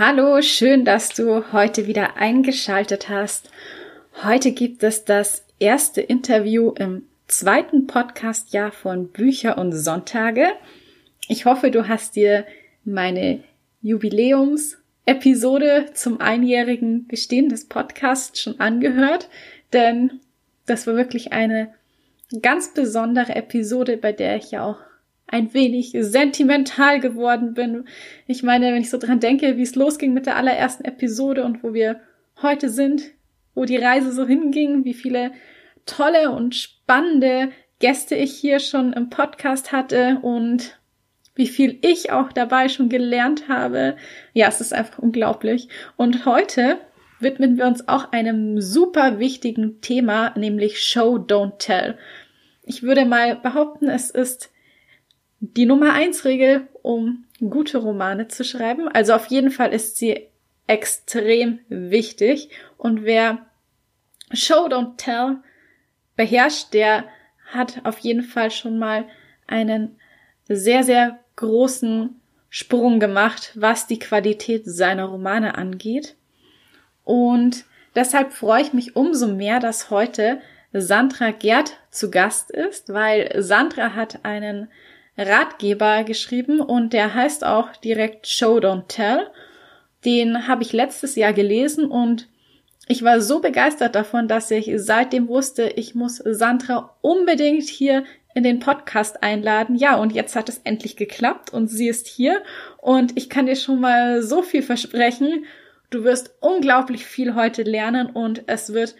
Hallo, schön, dass du heute wieder eingeschaltet hast. Heute gibt es das erste Interview im zweiten Podcastjahr von Bücher und Sonntage. Ich hoffe, du hast dir meine Jubiläumsepisode zum einjährigen Bestehen des Podcasts schon angehört, denn das war wirklich eine ganz besondere Episode, bei der ich ja auch ein wenig sentimental geworden bin. Ich meine, wenn ich so dran denke, wie es losging mit der allerersten Episode und wo wir heute sind, wo die Reise so hinging, wie viele tolle und spannende Gäste ich hier schon im Podcast hatte und wie viel ich auch dabei schon gelernt habe. Ja, es ist einfach unglaublich. Und heute widmen wir uns auch einem super wichtigen Thema, nämlich Show, Don't Tell. Ich würde mal behaupten, es ist die Nummer eins Regel, um gute Romane zu schreiben. Also auf jeden Fall ist sie extrem wichtig. Und wer Show Don't Tell beherrscht, der hat auf jeden Fall schon mal einen sehr, sehr großen Sprung gemacht, was die Qualität seiner Romane angeht. Und deshalb freue ich mich umso mehr, dass heute Sandra Gerd zu Gast ist, weil Sandra hat einen Ratgeber geschrieben und der heißt auch direkt Show Don't Tell. Den habe ich letztes Jahr gelesen und ich war so begeistert davon, dass ich seitdem wusste, ich muss Sandra unbedingt hier in den Podcast einladen. Ja, und jetzt hat es endlich geklappt und sie ist hier und ich kann dir schon mal so viel versprechen. Du wirst unglaublich viel heute lernen und es wird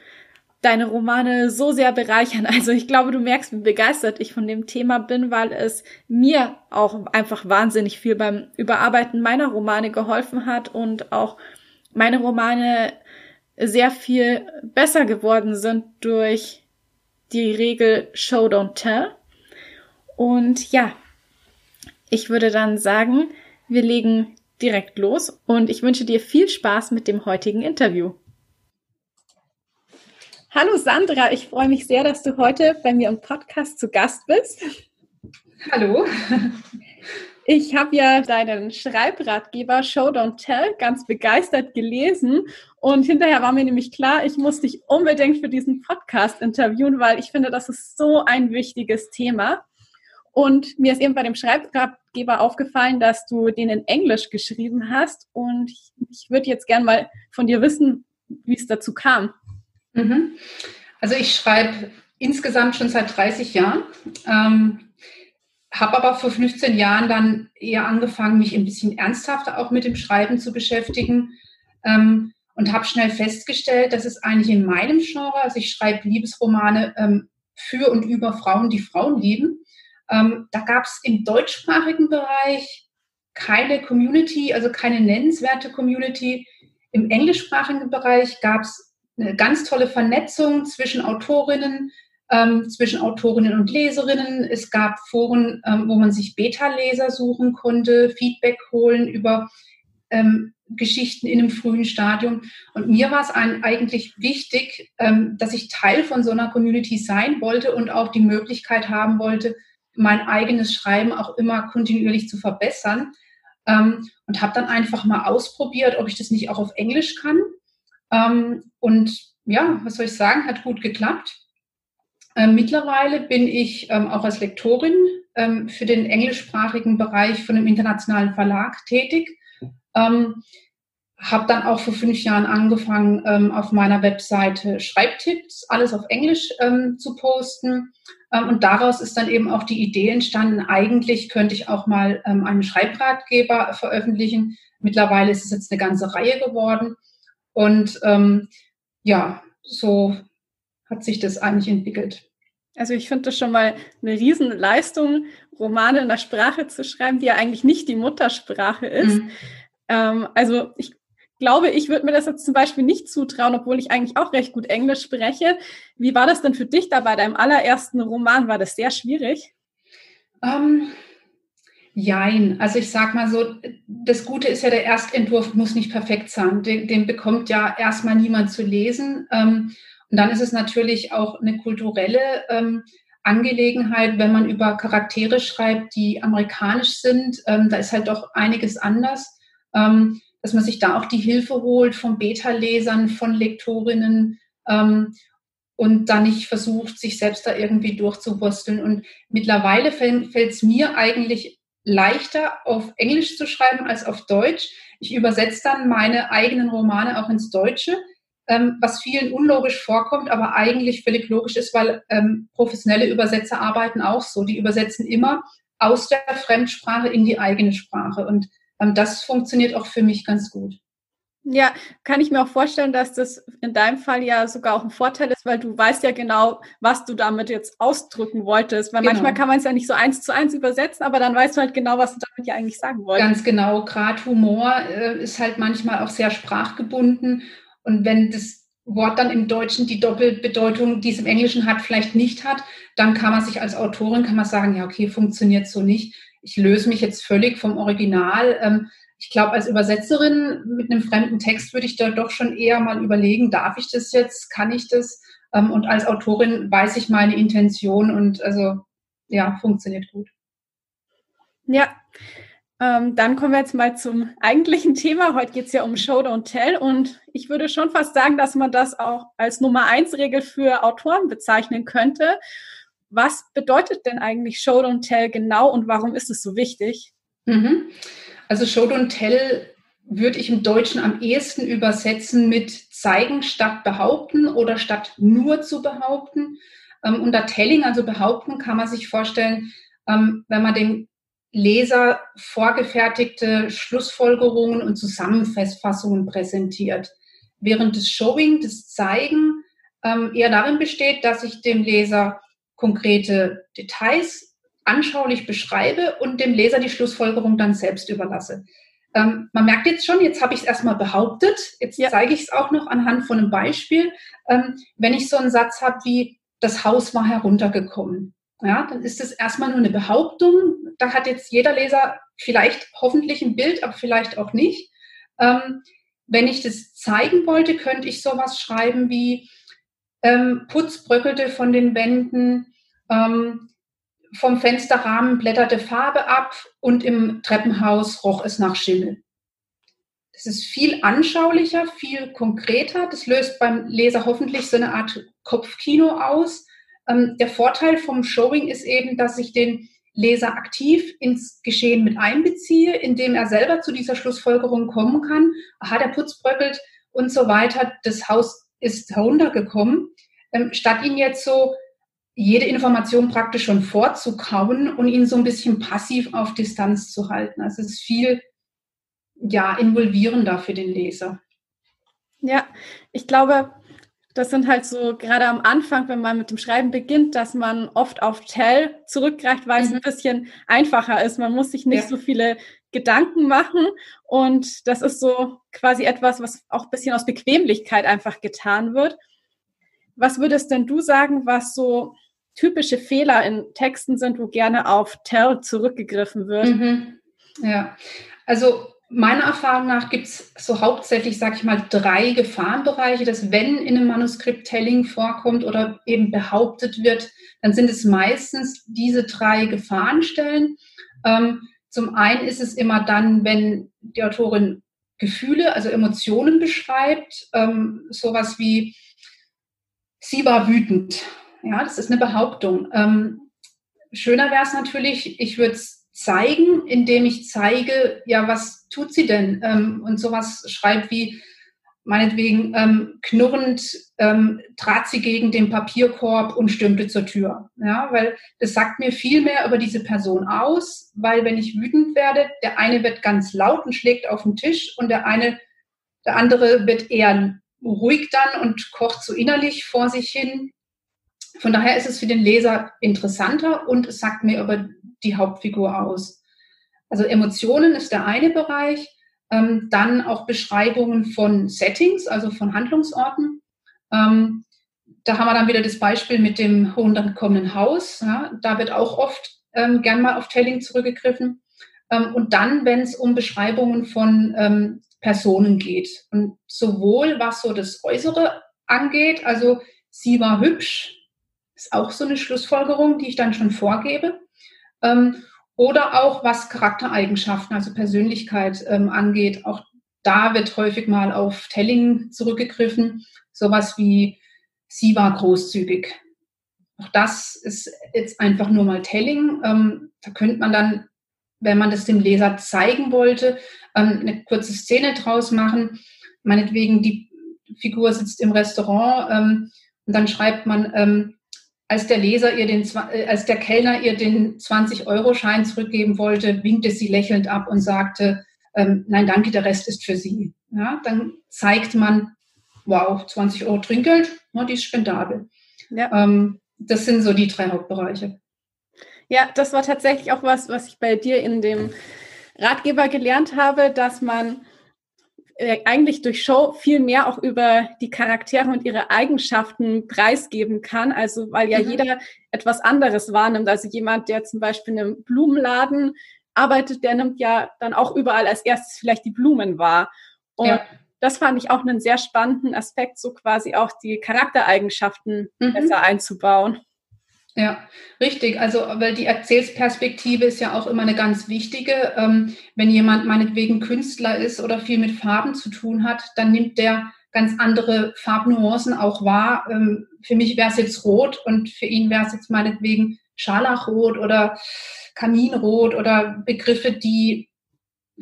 deine Romane so sehr bereichern. Also ich glaube, du merkst, wie begeistert ich von dem Thema bin, weil es mir auch einfach wahnsinnig viel beim Überarbeiten meiner Romane geholfen hat und auch meine Romane sehr viel besser geworden sind durch die Regel Show Don't Tell. Und ja, ich würde dann sagen, wir legen direkt los und ich wünsche dir viel Spaß mit dem heutigen Interview. Hallo Sandra, ich freue mich sehr, dass du heute bei mir im Podcast zu Gast bist. Hallo. Ich habe ja deinen Schreibratgeber Show Don't Tell ganz begeistert gelesen und hinterher war mir nämlich klar, ich muss dich unbedingt für diesen Podcast interviewen, weil ich finde, das ist so ein wichtiges Thema. Und mir ist eben bei dem Schreibratgeber aufgefallen, dass du den in Englisch geschrieben hast und ich, ich würde jetzt gern mal von dir wissen, wie es dazu kam. Mhm. Also ich schreibe insgesamt schon seit 30 Jahren, ähm, habe aber vor 15 Jahren dann eher angefangen, mich ein bisschen ernsthafter auch mit dem Schreiben zu beschäftigen ähm, und habe schnell festgestellt, dass es eigentlich in meinem Genre, also ich schreibe Liebesromane ähm, für und über Frauen, die Frauen lieben, ähm, da gab es im deutschsprachigen Bereich keine Community, also keine nennenswerte Community. Im englischsprachigen Bereich gab es eine ganz tolle Vernetzung zwischen Autorinnen, ähm, zwischen Autorinnen und Leserinnen. Es gab Foren, ähm, wo man sich Beta-Leser suchen konnte, Feedback holen über ähm, Geschichten in einem frühen Stadium. Und mir war es eigentlich wichtig, ähm, dass ich Teil von so einer Community sein wollte und auch die Möglichkeit haben wollte, mein eigenes Schreiben auch immer kontinuierlich zu verbessern. Ähm, und habe dann einfach mal ausprobiert, ob ich das nicht auch auf Englisch kann ähm, und ja, was soll ich sagen, hat gut geklappt. Ähm, mittlerweile bin ich ähm, auch als Lektorin ähm, für den englischsprachigen Bereich von einem internationalen Verlag tätig. Ähm, habe dann auch vor fünf Jahren angefangen, ähm, auf meiner Webseite Schreibtipps, alles auf Englisch zu posten. und daraus ist dann eben auch die Idee entstanden, eigentlich könnte ich auch mal einen Schreibratgeber veröffentlichen. Mittlerweile ist es jetzt eine ganze Reihe geworden. Und ähm, ja, so hat sich das eigentlich entwickelt. Also ich finde das schon mal eine Riesenleistung, Romane in der Sprache zu schreiben, die ja eigentlich nicht die Muttersprache ist. Mhm. Ähm, also ich glaube, ich würde mir das jetzt zum Beispiel nicht zutrauen, obwohl ich eigentlich auch recht gut Englisch spreche. Wie war das denn für dich da bei deinem allerersten Roman? War das sehr schwierig? Ähm, jein. Also ich sag mal so, das Gute ist ja, der Erstentwurf muss nicht perfekt sein. Den, den bekommt ja erstmal niemand zu lesen. Ähm, und dann ist es natürlich auch eine kulturelle ähm, Angelegenheit, wenn man über Charaktere schreibt, die amerikanisch sind. Ähm, da ist halt doch einiges anders, dass man sich da auch die Hilfe holt von Beta-Lesern, von Lektorinnen und dann nicht versucht, sich selbst da irgendwie durchzuwursteln. Und mittlerweile fällt es mir eigentlich leichter, auf Englisch zu schreiben als auf Deutsch. Ich übersetze dann meine eigenen Romane auch ins Deutsche ähm, was vielen unlogisch vorkommt, aber eigentlich völlig logisch ist, weil ähm, professionelle Übersetzer arbeiten auch so. Die übersetzen immer aus der Fremdsprache in die eigene Sprache. Und ähm, das funktioniert auch für mich ganz gut. Ja, kann ich mir auch vorstellen, dass das in deinem Fall ja sogar auch ein Vorteil ist, weil du weißt ja genau, was du damit jetzt ausdrücken wolltest. Weil genau. manchmal kann man es ja nicht so eins zu eins übersetzen, aber dann weißt du halt genau, was du damit ja eigentlich sagen wolltest. Ganz genau. Gerade Humor äh, ist halt manchmal auch sehr sprachgebunden. Und wenn das Wort dann im Deutschen die Doppelbedeutung, die es im Englischen hat, vielleicht nicht hat, dann kann man sich als Autorin kann man sagen, ja, okay, funktioniert so nicht. Ich löse mich jetzt völlig vom Original. Ähm, ich glaube, als Übersetzerin mit einem fremden Text würde ich da doch schon eher mal überlegen, darf ich das jetzt, kann ich das? Ähm, und als Autorin weiß ich meine Intention und also ja, funktioniert gut. Ja, ähm, dann kommen wir jetzt mal zum eigentlichen Thema. Heute geht es ja um Show Don't Tell und ich würde schon fast sagen, dass man das auch als Nummer eins Regel für Autoren bezeichnen könnte. Was bedeutet denn eigentlich Show Don't Tell genau und warum ist es so wichtig? Mhm. Also Show Don't Tell würde ich im Deutschen am ehesten übersetzen mit zeigen statt behaupten oder statt nur zu behaupten. Ähm, unter Telling, also behaupten, kann man sich vorstellen, ähm, wenn man den Leser vorgefertigte Schlussfolgerungen und Zusammenfassungen präsentiert. Während das Showing, das Zeigen, ähm, eher darin besteht, dass ich dem Leser konkrete Details anschaulich beschreibe und dem Leser die Schlussfolgerung dann selbst überlasse. Ähm, man merkt jetzt schon, jetzt habe ich es erstmal behauptet, jetzt ja. zeige ich es auch noch anhand von einem Beispiel. Ähm, wenn ich so einen Satz habe wie, das Haus war heruntergekommen, ja, dann ist es erstmal nur eine Behauptung. Da hat jetzt jeder Leser vielleicht hoffentlich ein Bild, aber vielleicht auch nicht. Ähm, wenn ich das zeigen wollte, könnte ich sowas schreiben wie ähm, Putz bröckelte von den Wänden, ähm, vom Fensterrahmen blätterte Farbe ab und im Treppenhaus roch es nach Schimmel. Das ist viel anschaulicher, viel konkreter. Das löst beim Leser hoffentlich so eine Art Kopfkino aus ähm, der Vorteil vom Showing ist eben, dass ich den Leser aktiv ins Geschehen mit einbeziehe, indem er selber zu dieser Schlussfolgerung kommen kann. Aha, der Putz bröckelt und so weiter. Das Haus ist heruntergekommen. Ähm, statt ihn jetzt so jede Information praktisch schon vorzukauen und ihn so ein bisschen passiv auf Distanz zu halten. Also es ist viel ja, involvierender für den Leser. Ja, ich glaube, das sind halt so gerade am Anfang, wenn man mit dem Schreiben beginnt, dass man oft auf Tell zurückgreift, weil mhm. es ein bisschen einfacher ist. Man muss sich nicht ja. so viele Gedanken machen und das ist so quasi etwas, was auch ein bisschen aus Bequemlichkeit einfach getan wird. Was würdest denn du sagen, was so typische Fehler in Texten sind, wo gerne auf Tell zurückgegriffen wird? Mhm. Ja, also Meiner Erfahrung nach gibt es so hauptsächlich, sage ich mal, drei Gefahrenbereiche, dass wenn in einem Manuskript Telling vorkommt oder eben behauptet wird, dann sind es meistens diese drei Gefahrenstellen. Ähm, zum einen ist es immer dann, wenn die Autorin Gefühle, also Emotionen beschreibt, ähm, sowas wie, sie war wütend. Ja, das ist eine Behauptung. Ähm, schöner wäre es natürlich, ich würde es zeigen, indem ich zeige, ja, was tut sie denn? Ähm, und sowas schreibt wie, meinetwegen, ähm, knurrend ähm, trat sie gegen den Papierkorb und stürmte zur Tür. Ja, weil das sagt mir viel mehr über diese Person aus, weil wenn ich wütend werde, der eine wird ganz laut und schlägt auf den Tisch und der eine, der andere wird eher ruhig dann und kocht so innerlich vor sich hin. Von daher ist es für den Leser interessanter und es sagt mir über die Hauptfigur aus. Also Emotionen ist der eine Bereich, ähm, dann auch Beschreibungen von Settings, also von Handlungsorten. Ähm, da haben wir dann wieder das Beispiel mit dem heruntergekommenen Haus. Ja, da wird auch oft ähm, gern mal auf Telling zurückgegriffen. Ähm, und dann, wenn es um Beschreibungen von ähm, Personen geht. Und sowohl was so das Äußere angeht, also sie war hübsch, ist auch so eine Schlussfolgerung, die ich dann schon vorgebe. Ähm, oder auch was Charaktereigenschaften, also Persönlichkeit ähm, angeht. Auch da wird häufig mal auf Telling zurückgegriffen. Sowas wie, sie war großzügig. Auch das ist jetzt einfach nur mal Telling. Ähm, da könnte man dann, wenn man das dem Leser zeigen wollte, ähm, eine kurze Szene draus machen. Meinetwegen, die Figur sitzt im Restaurant ähm, und dann schreibt man, ähm, als der Leser ihr den, äh, als der Kellner ihr den 20-Euro-Schein zurückgeben wollte, winkte sie lächelnd ab und sagte, ähm, nein, danke, der Rest ist für Sie. Ja, dann zeigt man, wow, 20 Euro Trinkgeld, ja, die ist spendabel. Ja. Ähm, das sind so die drei Hauptbereiche. Ja, das war tatsächlich auch was, was ich bei dir in dem Ratgeber gelernt habe, dass man eigentlich durch Show viel mehr auch über die Charaktere und ihre Eigenschaften preisgeben kann. Also weil ja mhm. jeder etwas anderes wahrnimmt. Also jemand, der zum Beispiel in einem Blumenladen arbeitet, der nimmt ja dann auch überall als erstes vielleicht die Blumen wahr. Und ja. das fand ich auch einen sehr spannenden Aspekt, so quasi auch die Charaktereigenschaften mhm. besser einzubauen. Ja, richtig. Also, weil die Erzählsperspektive ist ja auch immer eine ganz wichtige. Ähm, wenn jemand meinetwegen Künstler ist oder viel mit Farben zu tun hat, dann nimmt der ganz andere Farbnuancen auch wahr. Ähm, für mich wäre es jetzt rot und für ihn wäre es jetzt meinetwegen Scharlachrot oder Kaminrot oder Begriffe, die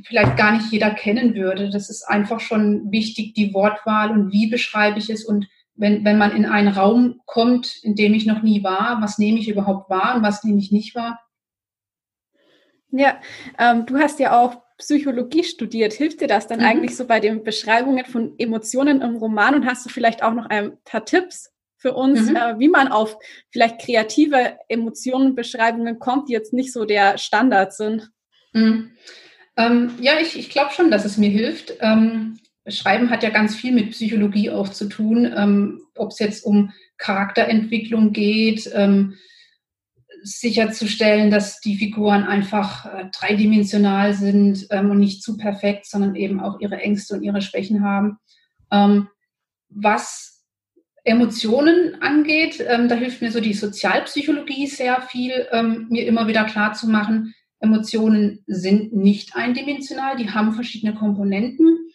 vielleicht gar nicht jeder kennen würde. Das ist einfach schon wichtig, die Wortwahl und wie beschreibe ich es und wenn, wenn man in einen Raum kommt, in dem ich noch nie war, was nehme ich überhaupt wahr und was nehme ich nicht wahr? Ja, ähm, du hast ja auch Psychologie studiert. Hilft dir das dann mhm. eigentlich so bei den Beschreibungen von Emotionen im Roman? Und hast du vielleicht auch noch ein paar Tipps für uns, mhm. äh, wie man auf vielleicht kreative Emotionenbeschreibungen kommt, die jetzt nicht so der Standard sind? Mhm. Ähm, ja, ich, ich glaube schon, dass es mir hilft. Ähm, Schreiben hat ja ganz viel mit Psychologie auch zu tun, ähm, ob es jetzt um Charakterentwicklung geht, ähm, sicherzustellen, dass die Figuren einfach äh, dreidimensional sind ähm, und nicht zu perfekt, sondern eben auch ihre Ängste und ihre Schwächen haben. Ähm, was Emotionen angeht, ähm, da hilft mir so die Sozialpsychologie sehr viel, ähm, mir immer wieder klar zu machen, Emotionen sind nicht eindimensional, die haben verschiedene Komponenten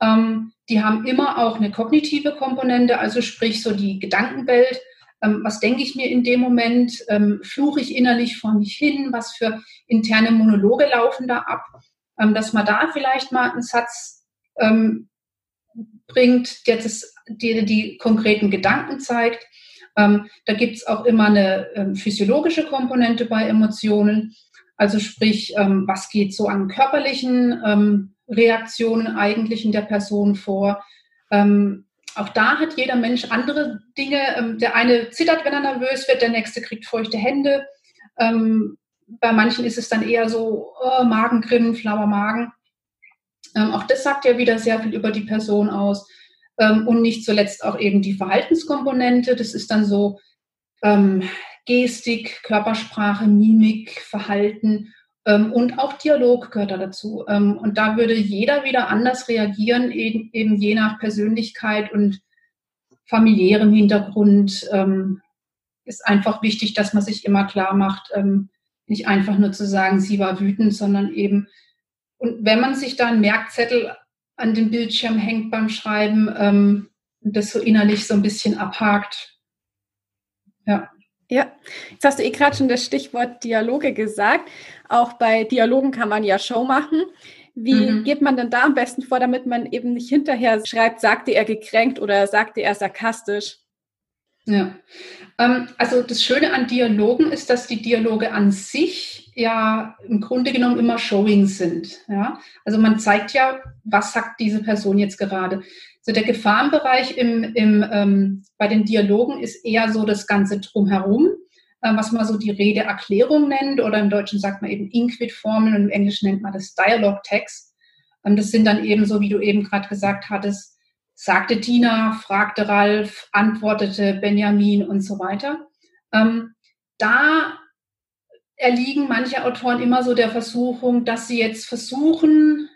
ähm, die haben immer auch eine kognitive Komponente, also sprich so die Gedankenwelt. Ähm, was denke ich mir in dem Moment? Ähm, fluche ich innerlich vor mich hin? Was für interne Monologe laufen da ab? Ähm, dass man da vielleicht mal einen Satz ähm, bringt, der das, die, die konkreten Gedanken zeigt. Ähm, da gibt es auch immer eine physiologische Komponente bei Emotionen. Also sprich, was geht so an körperlichen Reaktionen eigentlich in der Person vor. Ähm, auch da hat jeder Mensch andere Dinge. Ähm, der eine zittert, wenn er nervös wird, der nächste kriegt feuchte Hände. Ähm, bei manchen ist es dann eher so oh, Magengrimm, flauer Magen. Ähm, auch das sagt ja wieder sehr viel über die Person aus. Ähm, und nicht zuletzt auch eben die Verhaltenskomponente. Das ist dann so ähm, Gestik, Körpersprache, Mimik, Verhalten und auch Dialog gehört da dazu. Ähm, und da würde jeder wieder anders reagieren, eben, eben je nach Persönlichkeit und familiärem Hintergrund. Ähm, ist einfach wichtig, dass man sich immer klar macht, nicht einfach nur zu sagen, sie war wütend, sondern eben, und wenn man sich da einen Merkzettel an den Bildschirm hängt beim Schreiben, das so innerlich so ein bisschen abhakt. Ja. Ja, jetzt hast du eh gerade schon das Stichwort Dialoge gesagt. Auch bei Dialogen kann man ja Show machen. Wie mhm. geht man denn da am besten vor, damit man eben nicht hinterher schreibt, sagte er gekränkt oder sagte er sarkastisch? Ja. Ähm, also das Schöne an Dialogen ist, dass die Dialoge an sich ja im Grunde genommen immer Showing sind. Ja? Also man zeigt ja, was sagt diese Person jetzt gerade. So der Gefahrenbereich im, im, ähm, bei den Dialogen ist eher so das Ganze drumherum, äh, was man so die Redeerklärung nennt oder im Deutschen sagt man eben Inquit-Formeln und im Englischen nennt man das Dialog-Text. Ähm, das sind dann eben so, wie du eben gerade gesagt hattest, sagte Tina, fragte Ralf, antwortete Benjamin und so weiter. Ähm, da erliegen manche Autoren immer so der Versuchung, dass sie jetzt versuchen,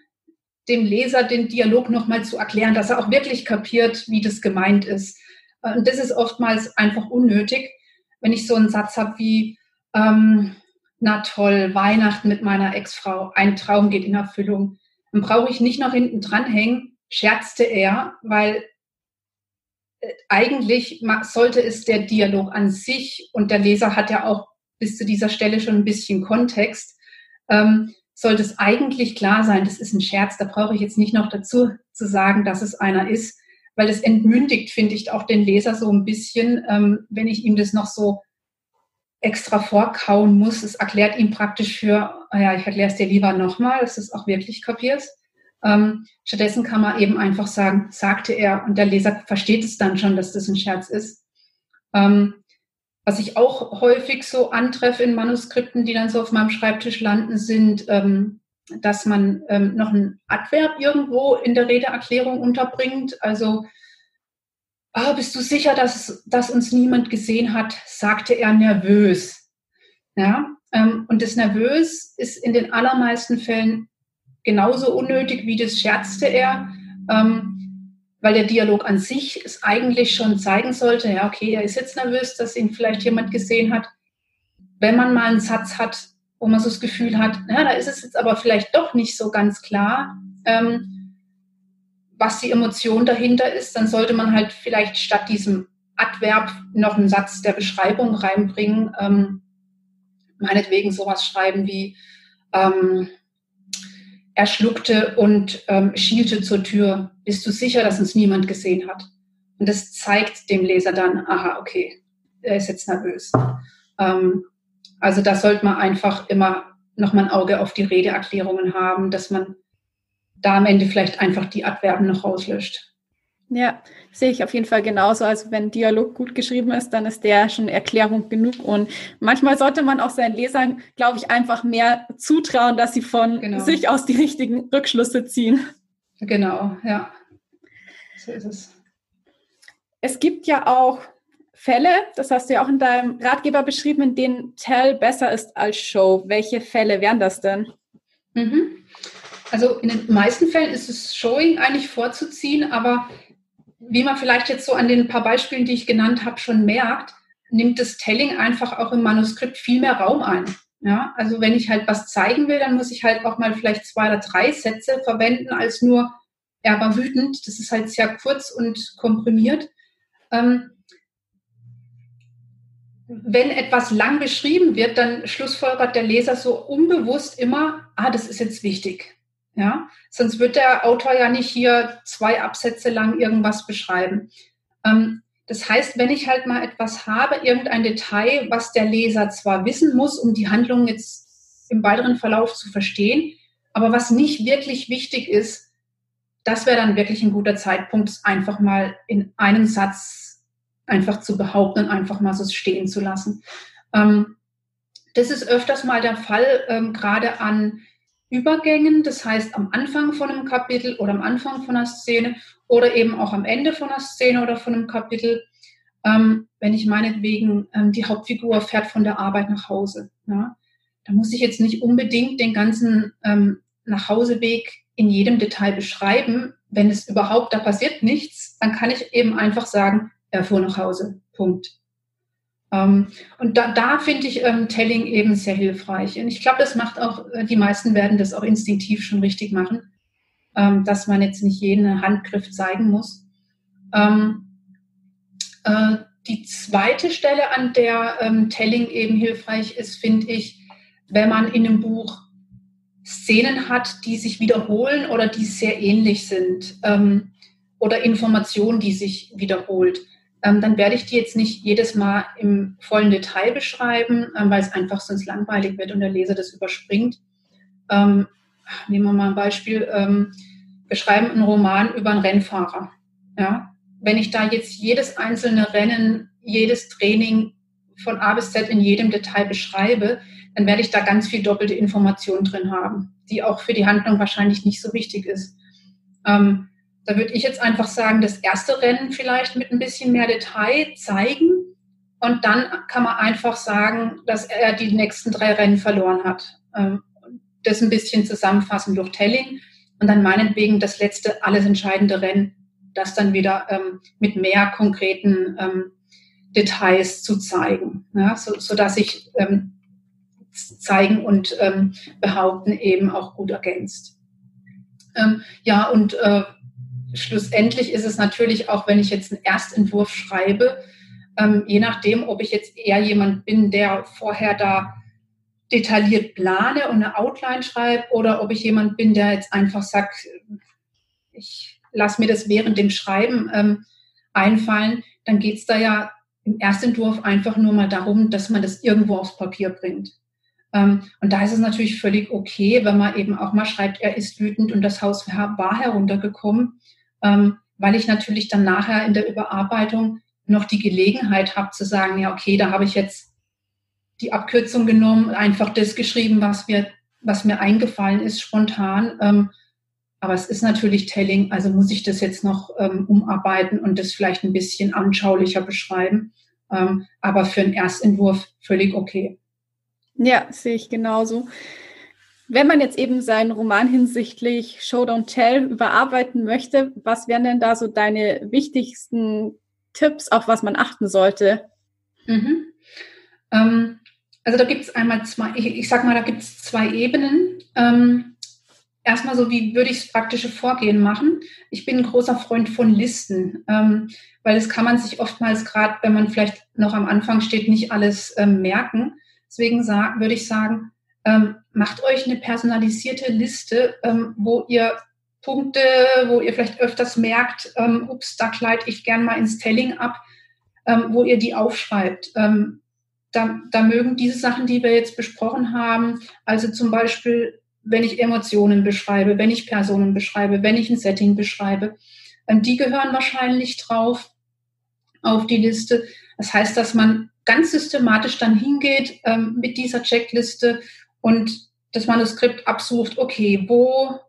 dem Leser den Dialog nochmal zu erklären, dass er auch wirklich kapiert, wie das gemeint ist. Und das ist oftmals einfach unnötig, wenn ich so einen Satz habe wie, ähm, na toll, Weihnachten mit meiner Ex-Frau, ein Traum geht in Erfüllung. Dann brauche ich nicht noch hinten dranhängen, scherzte er, weil äh, eigentlich sollte es der Dialog an sich und der Leser hat ja auch bis zu dieser Stelle schon ein bisschen Kontext, ähm, sollte es eigentlich klar sein, das ist ein Scherz, da brauche ich jetzt nicht noch dazu zu sagen, dass es einer ist, weil das entmündigt, finde ich, auch den Leser so ein bisschen, ähm, wenn ich ihm das noch so extra vorkauen muss. Es erklärt ihm praktisch für, ah ja, ich erkläre es dir lieber nochmal, dass du es auch wirklich kapierst. Ähm, stattdessen kann man eben einfach sagen, sagte er, und der Leser versteht es dann schon, dass das ein Scherz ist. Ähm, was ich auch häufig so antreffe in Manuskripten, die dann so auf meinem Schreibtisch landen, sind, ähm, dass man ähm, noch ein Adverb irgendwo in der Redeerklärung unterbringt. Also, oh, bist du sicher, dass, dass uns niemand gesehen hat, sagte er nervös. Ja, ähm, und das nervös ist in den allermeisten Fällen genauso unnötig wie das scherzte er, ähm, weil der Dialog an sich es eigentlich schon zeigen sollte, ja, okay, er ist jetzt nervös, dass ihn vielleicht jemand gesehen hat. Wenn man mal einen Satz hat, wo man so das Gefühl hat, na, da ist es jetzt aber vielleicht doch nicht so ganz klar, ähm, was die Emotion dahinter ist, dann sollte man halt vielleicht statt diesem Adverb noch einen Satz der Beschreibung reinbringen. Ähm, meinetwegen sowas schreiben wie, ähm, er schluckte und ähm, schielte zur Tür. Bist du sicher, dass uns niemand gesehen hat? Und das zeigt dem Leser dann, aha, okay, er ist jetzt nervös. Ähm, also da sollte man einfach immer noch mal ein Auge auf die Redeerklärungen haben, dass man da am Ende vielleicht einfach die Adverben noch rauslöscht. Ja, sehe ich auf jeden Fall genauso. Also wenn Dialog gut geschrieben ist, dann ist der schon Erklärung genug. Und manchmal sollte man auch seinen Lesern, glaube ich, einfach mehr zutrauen, dass sie von genau. sich aus die richtigen Rückschlüsse ziehen. Genau, ja. So ist es. Es gibt ja auch Fälle, das hast du ja auch in deinem Ratgeber beschrieben, in denen Tell besser ist als Show. Welche Fälle wären das denn? Mhm. Also in den meisten Fällen ist es Showing eigentlich vorzuziehen, aber wie man vielleicht jetzt so an den paar Beispielen, die ich genannt habe, schon merkt, nimmt das Telling einfach auch im Manuskript viel mehr Raum ein. Ja, also wenn ich halt was zeigen will, dann muss ich halt auch mal vielleicht zwei oder drei Sätze verwenden als nur er war wütend. Das ist halt sehr kurz und komprimiert. Ähm, wenn etwas lang beschrieben wird, dann schlussfolgert der Leser so unbewusst immer, ah, das ist jetzt wichtig. Ja, sonst wird der Autor ja nicht hier zwei Absätze lang irgendwas beschreiben. Ähm, das heißt, wenn ich halt mal etwas habe, irgendein Detail, was der Leser zwar wissen muss, um die Handlung jetzt im weiteren Verlauf zu verstehen, aber was nicht wirklich wichtig ist, das wäre dann wirklich ein guter Zeitpunkt, einfach mal in einem Satz einfach zu behaupten und einfach mal so stehen zu lassen. Ähm, das ist öfters mal der Fall, ähm, gerade an Übergängen, das heißt am Anfang von einem Kapitel oder am Anfang von einer Szene oder eben auch am Ende von einer Szene oder von einem Kapitel, ähm, wenn ich meinetwegen ähm, die Hauptfigur fährt von der Arbeit nach Hause. Ja, da muss ich jetzt nicht unbedingt den ganzen ähm, Nachhauseweg in jedem Detail beschreiben. Wenn es überhaupt, da passiert nichts, dann kann ich eben einfach sagen, er fuhr nach Hause. Punkt. Ähm, und da, da finde ich ähm, Telling eben sehr hilfreich. Und ich glaube, das macht auch, äh, die meisten werden das auch instinktiv schon richtig machen, ähm, dass man jetzt nicht jeden Handgriff zeigen muss. Ähm, äh, die zweite Stelle, an der ähm, Telling eben hilfreich ist, finde ich, wenn man in einem Buch Szenen hat, die sich wiederholen oder die sehr ähnlich sind ähm, oder Informationen, die sich wiederholt ähm, dann werde ich die jetzt nicht jedes Mal im vollen Detail beschreiben, ähm, weil es einfach sonst langweilig wird und der Leser das überspringt. Ähm, nehmen wir mal ein Beispiel. Ähm, wir schreiben einen Roman über einen Rennfahrer. Ja? Wenn ich da jetzt jedes einzelne Rennen, jedes Training von A bis Z in jedem Detail beschreibe, dann werde ich da ganz viel doppelte Information drin haben, die auch für die Handlung wahrscheinlich nicht so wichtig ist. Ähm, da würde ich jetzt einfach sagen, das erste Rennen vielleicht mit ein bisschen mehr Detail zeigen und dann kann man einfach sagen, dass er die nächsten drei Rennen verloren hat. Ähm, das ein bisschen zusammenfassen durch Telling und dann meinetwegen das letzte, alles entscheidende Rennen, das dann wieder ähm, mit mehr konkreten ähm, Details zu zeigen, ja, so, so dass sich zeigen und behaupten eben auch gut ergänzt. Ja, und äh, schlussendlich ist es natürlich auch, wenn ich jetzt einen Erstentwurf schreibe, ähm, je nachdem, ob ich jetzt eher jemand bin, der vorher da detailliert plane und eine Outline schreibe oder ob ich jemand bin, der jetzt einfach sagt, ich lasse mir das während dem Schreiben ähm, einfallen, dann geht es da ja im Erstentwurf einfach nur mal darum, dass man das irgendwo aufs Papier bringt. Ähm, und da ist es natürlich völlig okay, wenn man eben auch mal schreibt, er ist wütend und das Haus war heruntergekommen, ähm, weil ich natürlich dann nachher in der Überarbeitung noch die Gelegenheit habe zu sagen, ja, okay, da habe ich jetzt die Abkürzung genommen, einfach das geschrieben, was mir, was mir eingefallen ist, spontan. Ähm, aber es ist natürlich Telling, also muss ich das jetzt noch ähm, umarbeiten und das vielleicht ein bisschen anschaulicher beschreiben. Ähm, aber für einen Erstentwurf völlig okay. Ja, sehe ich genauso. Wenn man jetzt eben seinen Roman hinsichtlich Show Don't Tell überarbeiten möchte, was wären denn da so deine wichtigsten Tipps, auf was man achten sollte? Mhm. Ähm, also da gibt es einmal zwei, ich, ich sag mal, da gibt es zwei Ebenen. Ähm, erstmal so, wie würde ich das praktische Vorgehen machen? Ich bin ein großer Freund von Listen, ähm, weil das kann man sich oftmals gerade, wenn man vielleicht noch am Anfang steht, nicht alles ähm, merken. Deswegen würde ich sagen, ähm, macht euch eine personalisierte Liste, ähm, wo ihr Punkte, wo ihr vielleicht öfters merkt, ähm, ups, da kleide ich gern mal ins Telling ab, ähm, wo ihr die aufschreibt. Ähm, da, da mögen diese Sachen, die wir jetzt besprochen haben, also zum Beispiel, wenn ich Emotionen beschreibe, wenn ich Personen beschreibe, wenn ich ein Setting beschreibe, ähm, die gehören wahrscheinlich drauf auf die Liste. Das heißt, dass man ganz systematisch dann hingeht ähm, mit dieser Checkliste und das Manuskript absucht, okay, wo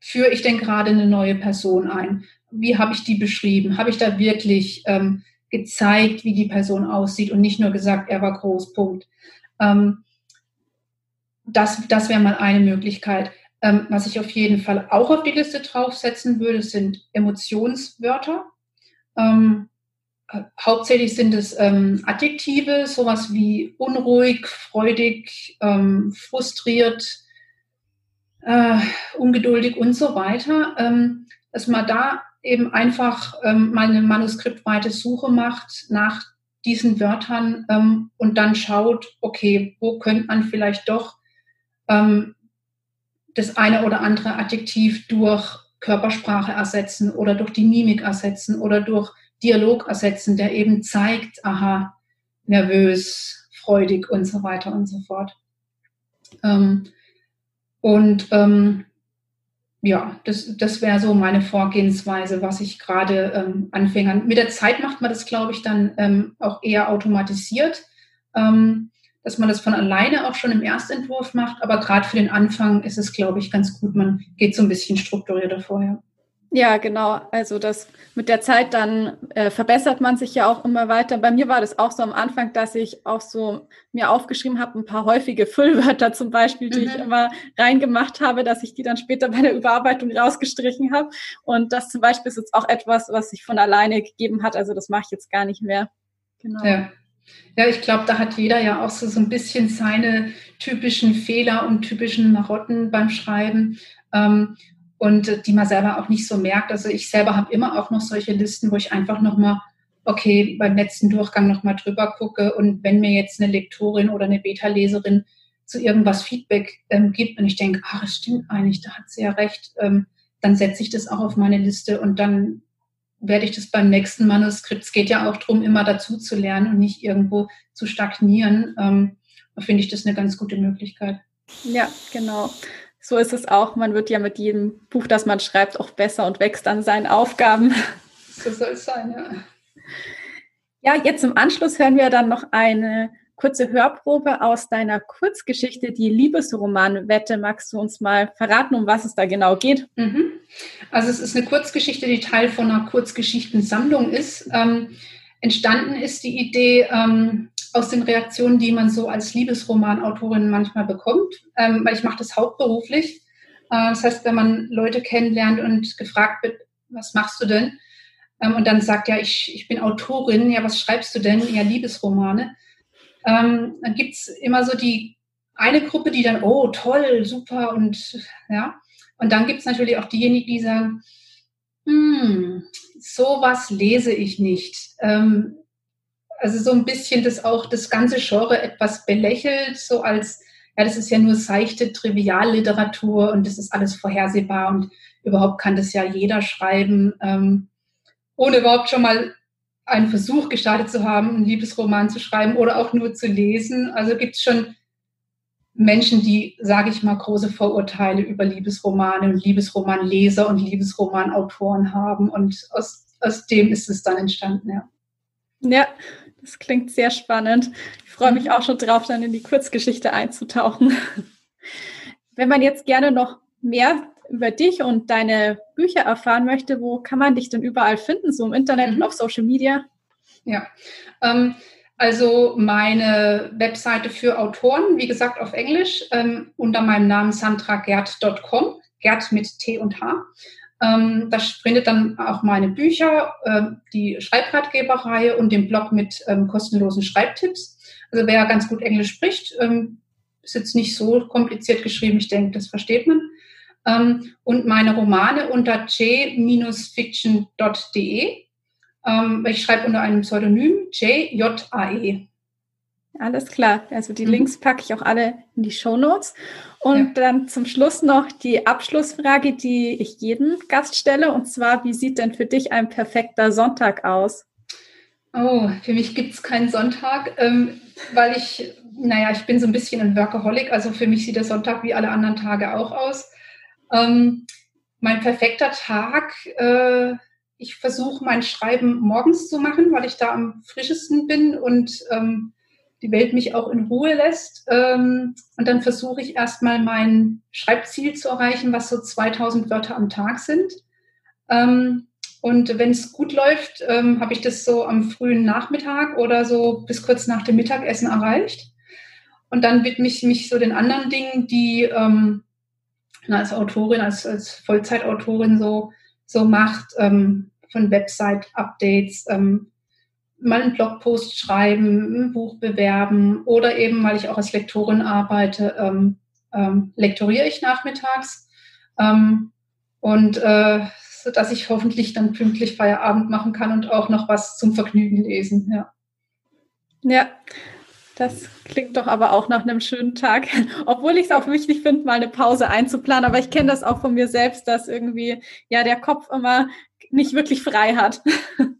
führe ich denn gerade eine neue Person ein? Wie habe ich die beschrieben? Habe ich da wirklich ähm, gezeigt, wie die Person aussieht und nicht nur gesagt, er war groß, Punkt. Ähm, das das wäre mal eine Möglichkeit. Ähm, was ich auf jeden Fall auch auf die Liste draufsetzen würde, sind Emotionswörter. Ähm, Hauptsächlich sind es ähm, Adjektive, sowas wie unruhig, freudig, ähm, frustriert, äh, ungeduldig und so weiter. Ähm, dass man da eben einfach ähm, mal eine manuskriptweite Suche macht nach diesen Wörtern ähm, und dann schaut, okay, wo könnte man vielleicht doch ähm, das eine oder andere Adjektiv durch Körpersprache ersetzen oder durch die Mimik ersetzen oder durch Dialog ersetzen, der eben zeigt, aha, nervös, freudig und so weiter und so fort. Ähm, und ähm, ja, das, das wäre so meine Vorgehensweise, was ich gerade ähm, anfange. Mit der Zeit macht man das, glaube ich, dann ähm, auch eher automatisiert, ähm, dass man das von alleine auch schon im Erstentwurf macht. Aber gerade für den Anfang ist es, glaube ich, ganz gut. Man geht so ein bisschen strukturierter vorher. Ja, genau. Also das mit der Zeit dann äh, verbessert man sich ja auch immer weiter. Bei mir war das auch so am Anfang, dass ich auch so mir aufgeschrieben habe, ein paar häufige Füllwörter zum Beispiel, die mhm. ich immer reingemacht habe, dass ich die dann später bei der Überarbeitung rausgestrichen habe. Und das zum Beispiel ist jetzt auch etwas, was sich von alleine gegeben hat. Also das mache ich jetzt gar nicht mehr. Genau. Ja. Ja, ich glaube, da hat jeder ja auch so, so ein bisschen seine typischen Fehler und typischen Marotten beim Schreiben. Ähm, und die man selber auch nicht so merkt. Also ich selber habe immer auch noch solche Listen, wo ich einfach nochmal, okay, beim letzten Durchgang nochmal drüber gucke und wenn mir jetzt eine Lektorin oder eine Beta-Leserin zu irgendwas Feedback ähm, gibt und ich denke, ach, es stimmt eigentlich, da hat sie ja recht, ähm, dann setze ich das auch auf meine Liste und dann werde ich das beim nächsten Manuskript. Es geht ja auch darum, immer dazu zu lernen und nicht irgendwo zu stagnieren. Ähm, da finde ich das eine ganz gute Möglichkeit. Ja, genau. So ist es auch. Man wird ja mit jedem Buch, das man schreibt, auch besser und wächst an seinen Aufgaben. So soll es sein, ja. Ja, jetzt im Anschluss hören wir dann noch eine kurze Hörprobe aus deiner Kurzgeschichte, die Liebesroman-Wette. Magst du uns mal verraten, um was es da genau geht? Mhm. Also es ist eine Kurzgeschichte, die Teil von einer Kurzgeschichtensammlung ist. Ähm, entstanden ist die Idee ähm, aus den Reaktionen, die man so als Liebesromanautorin manchmal bekommt, ähm, weil ich mache das hauptberuflich. Äh, das heißt, wenn man Leute kennenlernt und gefragt wird, was machst du denn? Ähm, und dann sagt, ja, ich, ich bin Autorin, ja, was schreibst du denn? Ja, Liebesromane ähm, dann gibt's immer so die eine Gruppe, die dann, oh, toll, super und ja. Und dann gibt's natürlich auch diejenigen, die sagen, hm, sowas lese ich nicht. Ähm, also so ein bisschen das auch das ganze Genre etwas belächelt, so als, ja, das ist ja nur seichte Trivialliteratur und das ist alles vorhersehbar und überhaupt kann das ja jeder schreiben, ähm, ohne überhaupt schon mal einen Versuch gestartet zu haben, einen Liebesroman zu schreiben oder auch nur zu lesen. Also gibt es schon Menschen, die, sage ich mal, große Vorurteile über Liebesromane und Liebesromanleser und Liebesromanautoren haben. Und aus, aus dem ist es dann entstanden, ja. Ja, das klingt sehr spannend. Ich freue mich auch schon drauf, dann in die Kurzgeschichte einzutauchen. Wenn man jetzt gerne noch mehr über dich und deine Bücher erfahren möchte, wo kann man dich denn überall finden, so im Internet mhm. und auf Social Media? Ja, ähm, also meine Webseite für Autoren, wie gesagt, auf Englisch, ähm, unter meinem Namen sandragert.com, Gerd mit T und H. Ähm, da findet dann auch meine Bücher, äh, die Schreibratgeberreihe und den Blog mit ähm, kostenlosen Schreibtipps. Also wer ganz gut Englisch spricht, ähm, ist jetzt nicht so kompliziert geschrieben, ich denke, das versteht man ähm, und meine Romane unter j-fiction.de. Ähm, ich schreibe unter einem Pseudonym J-J-A-E. Alles klar. Also die mhm. Links packe ich auch alle in die Show Notes. Und ja. dann zum Schluss noch die Abschlussfrage, die ich jedem Gast stelle. Und zwar, wie sieht denn für dich ein perfekter Sonntag aus? Oh, für mich gibt es keinen Sonntag, ähm, weil ich, naja, ich bin so ein bisschen ein Workaholic. Also für mich sieht der Sonntag wie alle anderen Tage auch aus. Ähm, mein perfekter Tag, äh, ich versuche mein Schreiben morgens zu machen, weil ich da am frischesten bin und ähm, die Welt mich auch in Ruhe lässt. Ähm, und dann versuche ich erstmal mein Schreibziel zu erreichen, was so 2000 Wörter am Tag sind. Ähm, und wenn es gut läuft, ähm, habe ich das so am frühen Nachmittag oder so bis kurz nach dem Mittagessen erreicht. Und dann widme ich mich so den anderen Dingen, die ähm, als Autorin, als, als Vollzeitautorin so, so macht, ähm, von Website-Updates, ähm, mal einen Blogpost schreiben, ein Buch bewerben oder eben, weil ich auch als Lektorin arbeite, ähm, ähm, lektoriere ich nachmittags. Ähm, und äh, so dass ich hoffentlich dann pünktlich Feierabend machen kann und auch noch was zum Vergnügen lesen. Ja. Ja, das klingt doch aber auch nach einem schönen Tag, obwohl ich es auch wichtig finde, mal eine Pause einzuplanen. Aber ich kenne das auch von mir selbst, dass irgendwie ja der Kopf immer nicht wirklich frei hat.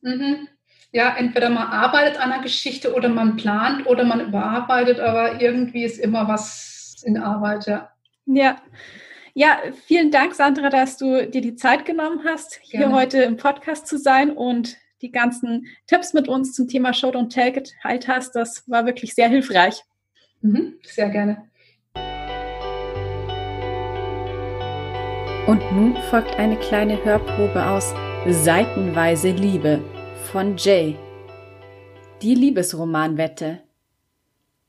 Mhm. Ja, entweder man arbeitet an einer Geschichte oder man plant oder man überarbeitet, aber irgendwie ist immer was in Arbeit, ja. Ja. Ja, vielen Dank, Sandra, dass du dir die Zeit genommen hast, Gerne. hier heute im Podcast zu sein und die ganzen Tipps mit uns zum Thema Show Don't Tell geteilt hast. Das war wirklich sehr hilfreich. Mhm, sehr gerne. Und nun folgt eine kleine Hörprobe aus Seitenweise Liebe von Jay. Die Liebesromanwette.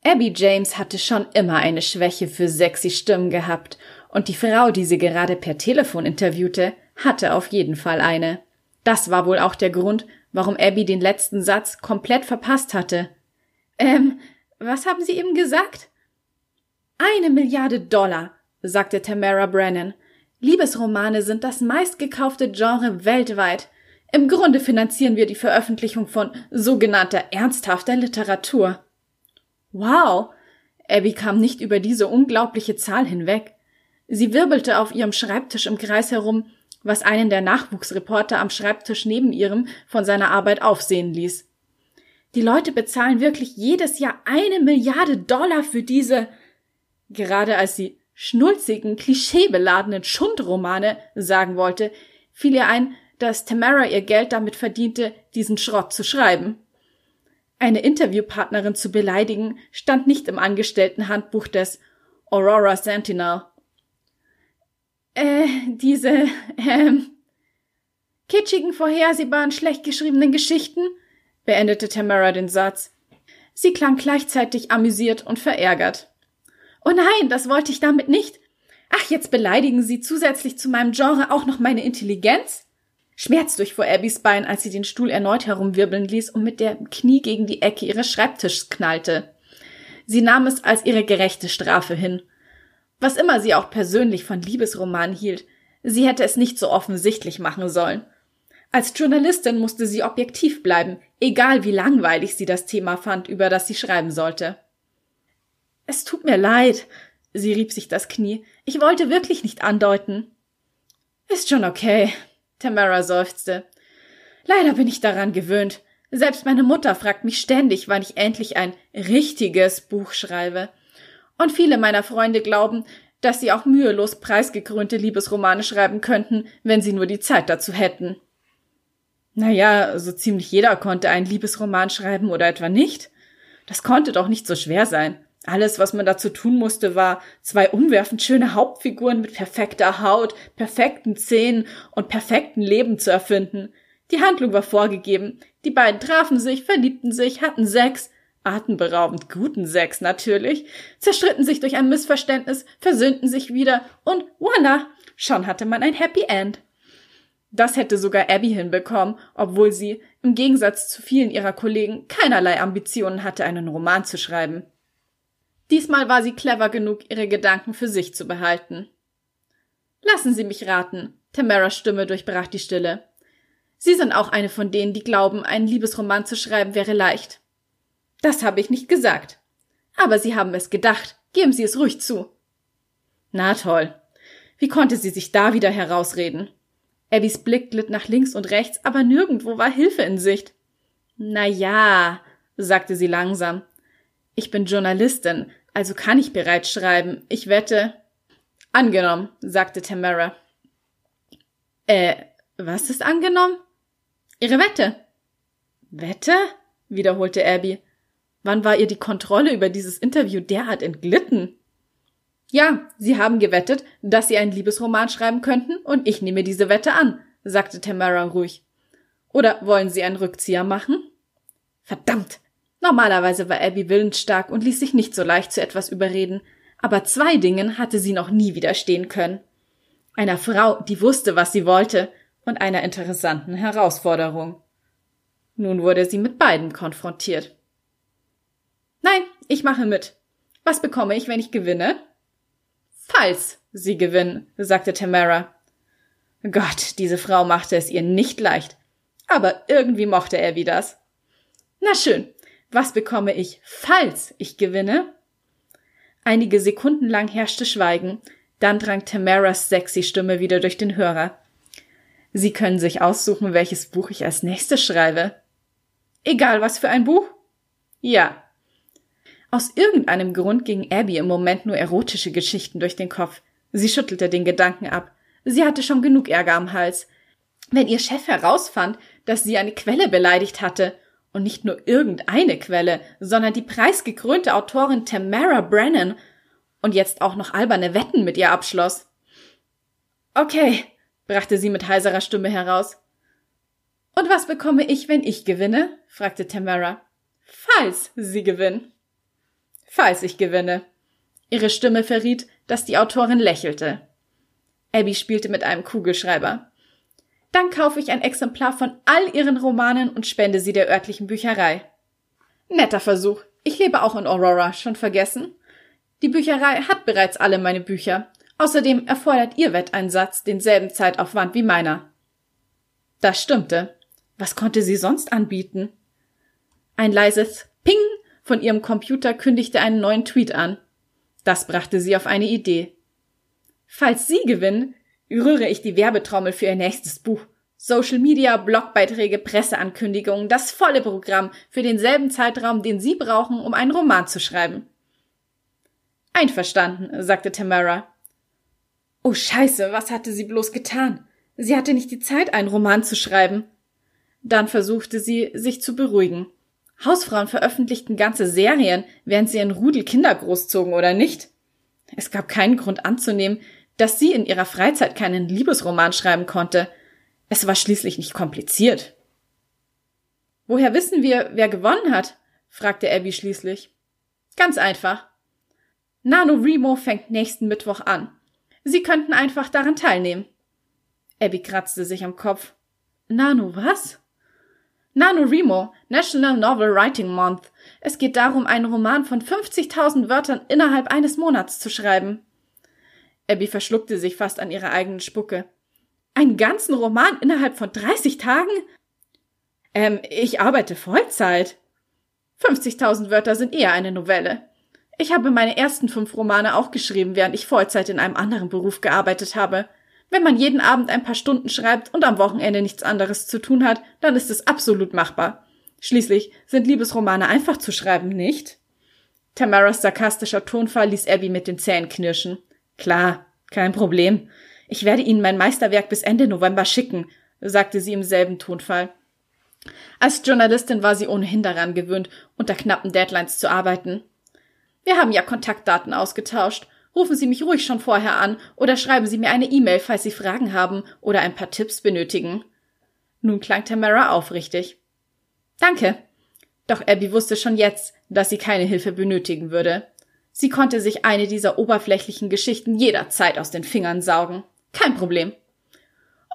Abby James hatte schon immer eine Schwäche für sexy Stimmen gehabt, und die Frau, die sie gerade per Telefon interviewte, hatte auf jeden Fall eine. Das war wohl auch der Grund, warum Abby den letzten Satz komplett verpasst hatte. Ähm, was haben Sie eben gesagt? Eine Milliarde Dollar, sagte Tamara Brennan. Liebesromane sind das meistgekaufte Genre weltweit. Im Grunde finanzieren wir die Veröffentlichung von sogenannter ernsthafter Literatur. Wow! Abby kam nicht über diese unglaubliche Zahl hinweg. Sie wirbelte auf ihrem Schreibtisch im Kreis herum was einen der Nachwuchsreporter am Schreibtisch neben ihrem von seiner Arbeit aufsehen ließ. Die Leute bezahlen wirklich jedes Jahr eine Milliarde Dollar für diese, gerade als sie schnulzigen, klischeebeladenen Schundromane sagen wollte, fiel ihr ein, dass Tamara ihr Geld damit verdiente, diesen Schrott zu schreiben. Eine Interviewpartnerin zu beleidigen stand nicht im Angestelltenhandbuch des Aurora Sentinel. Äh, diese, ähm, kitschigen, vorhersehbaren, schlecht geschriebenen Geschichten, beendete Tamara den Satz. Sie klang gleichzeitig amüsiert und verärgert. Oh nein, das wollte ich damit nicht. Ach, jetzt beleidigen Sie zusätzlich zu meinem Genre auch noch meine Intelligenz? Schmerz durchfuhr Abbys Bein, als sie den Stuhl erneut herumwirbeln ließ und mit der Knie gegen die Ecke ihres Schreibtischs knallte. Sie nahm es als ihre gerechte Strafe hin. Was immer sie auch persönlich von Liebesromanen hielt, sie hätte es nicht so offensichtlich machen sollen. Als Journalistin musste sie objektiv bleiben, egal wie langweilig sie das Thema fand, über das sie schreiben sollte. Es tut mir leid, sie rieb sich das Knie. Ich wollte wirklich nicht andeuten. Ist schon okay, Tamara seufzte. Leider bin ich daran gewöhnt. Selbst meine Mutter fragt mich ständig, wann ich endlich ein richtiges Buch schreibe. Und viele meiner Freunde glauben, dass sie auch mühelos preisgekrönte Liebesromane schreiben könnten, wenn sie nur die Zeit dazu hätten. Naja, so ziemlich jeder konnte einen Liebesroman schreiben oder etwa nicht. Das konnte doch nicht so schwer sein. Alles, was man dazu tun musste, war zwei umwerfend schöne Hauptfiguren mit perfekter Haut, perfekten Zähnen und perfekten Leben zu erfinden. Die Handlung war vorgegeben. Die beiden trafen sich, verliebten sich, hatten Sex, atemberaubend guten Sex natürlich, zerstritten sich durch ein Missverständnis, versöhnten sich wieder und voila, schon hatte man ein Happy End. Das hätte sogar Abby hinbekommen, obwohl sie, im Gegensatz zu vielen ihrer Kollegen, keinerlei Ambitionen hatte, einen Roman zu schreiben. Diesmal war sie clever genug, ihre Gedanken für sich zu behalten. Lassen Sie mich raten. Tamaras Stimme durchbrach die Stille. Sie sind auch eine von denen, die glauben, einen Liebesroman zu schreiben wäre leicht. Das habe ich nicht gesagt. Aber Sie haben es gedacht. Geben Sie es ruhig zu. Na toll. Wie konnte sie sich da wieder herausreden? Abbys Blick glitt nach links und rechts, aber nirgendwo war Hilfe in Sicht. Na ja, sagte sie langsam. Ich bin Journalistin, also kann ich bereits schreiben. Ich wette. Angenommen, sagte Tamara. Äh, was ist angenommen? Ihre Wette. Wette? wiederholte Abby. Wann war ihr die Kontrolle über dieses Interview derart entglitten? Ja, Sie haben gewettet, dass Sie einen Liebesroman schreiben könnten, und ich nehme diese Wette an, sagte Tamara ruhig. Oder wollen Sie einen Rückzieher machen? Verdammt, Normalerweise war Abby willensstark und ließ sich nicht so leicht zu etwas überreden, aber zwei Dingen hatte sie noch nie widerstehen können. Einer Frau, die wusste, was sie wollte, und einer interessanten Herausforderung. Nun wurde sie mit beiden konfrontiert. Nein, ich mache mit. Was bekomme ich, wenn ich gewinne? Falls Sie gewinnen, sagte Tamara. Gott, diese Frau machte es ihr nicht leicht. Aber irgendwie mochte wie das. Na schön, was bekomme ich, falls ich gewinne? Einige Sekunden lang herrschte Schweigen, dann drang Tamaras sexy Stimme wieder durch den Hörer. Sie können sich aussuchen, welches Buch ich als nächstes schreibe. Egal was für ein Buch? Ja. Aus irgendeinem Grund ging Abby im Moment nur erotische Geschichten durch den Kopf. Sie schüttelte den Gedanken ab. Sie hatte schon genug Ärger am Hals. Wenn ihr Chef herausfand, dass sie eine Quelle beleidigt hatte und nicht nur irgendeine Quelle, sondern die preisgekrönte Autorin Tamara Brennan und jetzt auch noch alberne Wetten mit ihr abschloss. Okay, brachte sie mit heiserer Stimme heraus. Und was bekomme ich, wenn ich gewinne? fragte Tamara. Falls Sie gewinnen. Falls ich gewinne. Ihre Stimme verriet, dass die Autorin lächelte. Abby spielte mit einem Kugelschreiber. Dann kaufe ich ein Exemplar von all ihren Romanen und spende sie der örtlichen Bücherei. Netter Versuch. Ich lebe auch in Aurora, schon vergessen? Die Bücherei hat bereits alle meine Bücher. Außerdem erfordert ihr Wetteinsatz denselben Zeitaufwand wie meiner. Das stimmte. Was konnte sie sonst anbieten? Ein leises Ping von ihrem Computer kündigte einen neuen Tweet an. Das brachte sie auf eine Idee. Falls Sie gewinnen, rühre ich die Werbetrommel für ihr nächstes Buch. Social Media, Blogbeiträge, Presseankündigungen, das volle Programm für denselben Zeitraum, den Sie brauchen, um einen Roman zu schreiben. Einverstanden, sagte Tamara. Oh Scheiße, was hatte sie bloß getan? Sie hatte nicht die Zeit, einen Roman zu schreiben. Dann versuchte sie, sich zu beruhigen. Hausfrauen veröffentlichten ganze Serien, während sie ein Rudel Kinder großzogen, oder nicht? Es gab keinen Grund anzunehmen, dass sie in ihrer Freizeit keinen Liebesroman schreiben konnte. Es war schließlich nicht kompliziert. Woher wissen wir, wer gewonnen hat? fragte Abby schließlich. Ganz einfach. Nano Remo fängt nächsten Mittwoch an. Sie könnten einfach daran teilnehmen. Abby kratzte sich am Kopf. Nano was? NaNoWriMo, National Novel Writing Month. Es geht darum, einen Roman von 50.000 Wörtern innerhalb eines Monats zu schreiben. Abby verschluckte sich fast an ihrer eigenen Spucke. Einen ganzen Roman innerhalb von 30 Tagen? Ähm, ich arbeite Vollzeit. 50.000 Wörter sind eher eine Novelle. Ich habe meine ersten fünf Romane auch geschrieben, während ich Vollzeit in einem anderen Beruf gearbeitet habe. Wenn man jeden Abend ein paar Stunden schreibt und am Wochenende nichts anderes zu tun hat, dann ist es absolut machbar. Schließlich sind Liebesromane einfach zu schreiben, nicht? Tamaras sarkastischer Tonfall ließ Abby mit den Zähnen knirschen. Klar, kein Problem. Ich werde Ihnen mein Meisterwerk bis Ende November schicken, sagte sie im selben Tonfall. Als Journalistin war sie ohnehin daran gewöhnt, unter knappen Deadlines zu arbeiten. Wir haben ja Kontaktdaten ausgetauscht. Rufen Sie mich ruhig schon vorher an oder schreiben Sie mir eine E-Mail, falls Sie Fragen haben oder ein paar Tipps benötigen. Nun klang Tamara aufrichtig. Danke. Doch Abby wusste schon jetzt, dass sie keine Hilfe benötigen würde. Sie konnte sich eine dieser oberflächlichen Geschichten jederzeit aus den Fingern saugen. Kein Problem.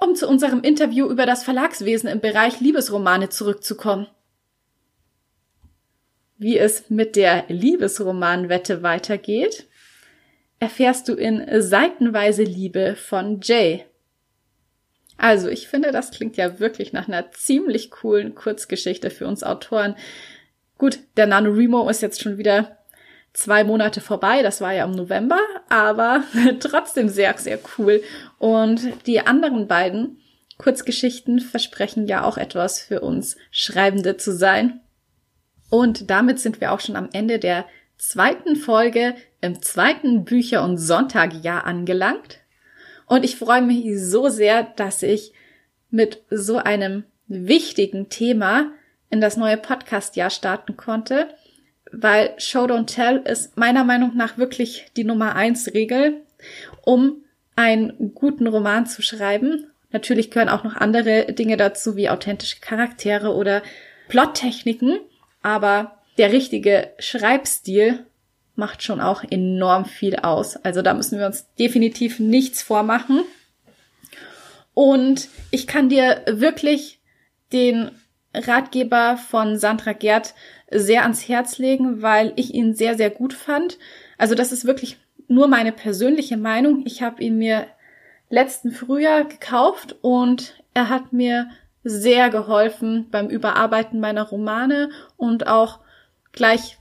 Um zu unserem Interview über das Verlagswesen im Bereich Liebesromane zurückzukommen. Wie es mit der Liebesromanwette weitergeht, erfährst du in Seitenweise Liebe von Jay. Also, ich finde, das klingt ja wirklich nach einer ziemlich coolen Kurzgeschichte für uns Autoren. Gut, der NaNoWriMo ist jetzt schon wieder zwei Monate vorbei, das war ja im November, aber trotzdem sehr, sehr cool. Und die anderen beiden Kurzgeschichten versprechen ja auch etwas für uns Schreibende zu sein. Und damit sind wir auch schon am Ende der zweiten Folge im zweiten Bücher- und Sonntagjahr angelangt. Und ich freue mich so sehr, dass ich mit so einem wichtigen Thema in das neue Podcast-Jahr starten konnte, weil Show Don't Tell ist meiner Meinung nach wirklich die Nummer eins Regel, um einen guten Roman zu schreiben. Natürlich gehören auch noch andere Dinge dazu, wie authentische Charaktere oder Plottechniken. Aber der richtige Schreibstil macht schon auch enorm viel aus. Also da müssen wir uns definitiv nichts vormachen. Und ich kann dir wirklich den Ratgeber von Sandra Gerd sehr ans Herz legen, weil ich ihn sehr, sehr gut fand. Also das ist wirklich nur meine persönliche Meinung. Ich habe ihn mir letzten Frühjahr gekauft und er hat mir sehr geholfen beim Überarbeiten meiner Romane und auch gleich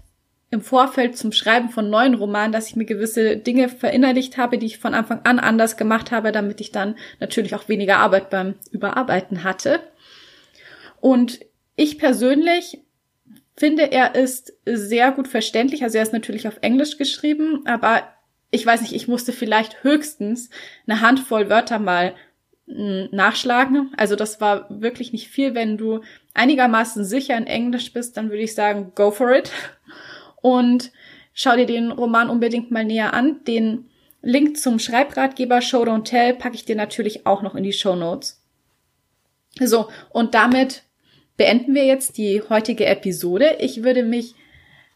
im Vorfeld zum Schreiben von neuen Romanen, dass ich mir gewisse Dinge verinnerlicht habe, die ich von Anfang an anders gemacht habe, damit ich dann natürlich auch weniger Arbeit beim Überarbeiten hatte. Und ich persönlich finde, er ist sehr gut verständlich. Also er ist natürlich auf Englisch geschrieben, aber ich weiß nicht, ich musste vielleicht höchstens eine Handvoll Wörter mal nachschlagen. Also das war wirklich nicht viel. Wenn du einigermaßen sicher in Englisch bist, dann würde ich sagen, go for it. Und schau dir den Roman unbedingt mal näher an. Den Link zum Schreibratgeber Show Don't Tell packe ich dir natürlich auch noch in die Show Notes. So, und damit beenden wir jetzt die heutige Episode. Ich würde mich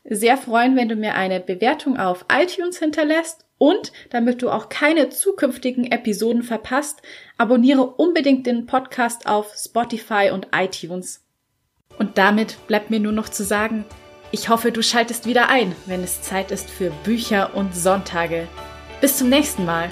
sehr freuen, wenn du mir eine Bewertung auf iTunes hinterlässt und damit du auch keine zukünftigen Episoden verpasst, abonniere unbedingt den Podcast auf Spotify und iTunes. Und damit bleibt mir nur noch zu sagen, ich hoffe, du schaltest wieder ein, wenn es Zeit ist für Bücher und Sonntage. Bis zum nächsten Mal.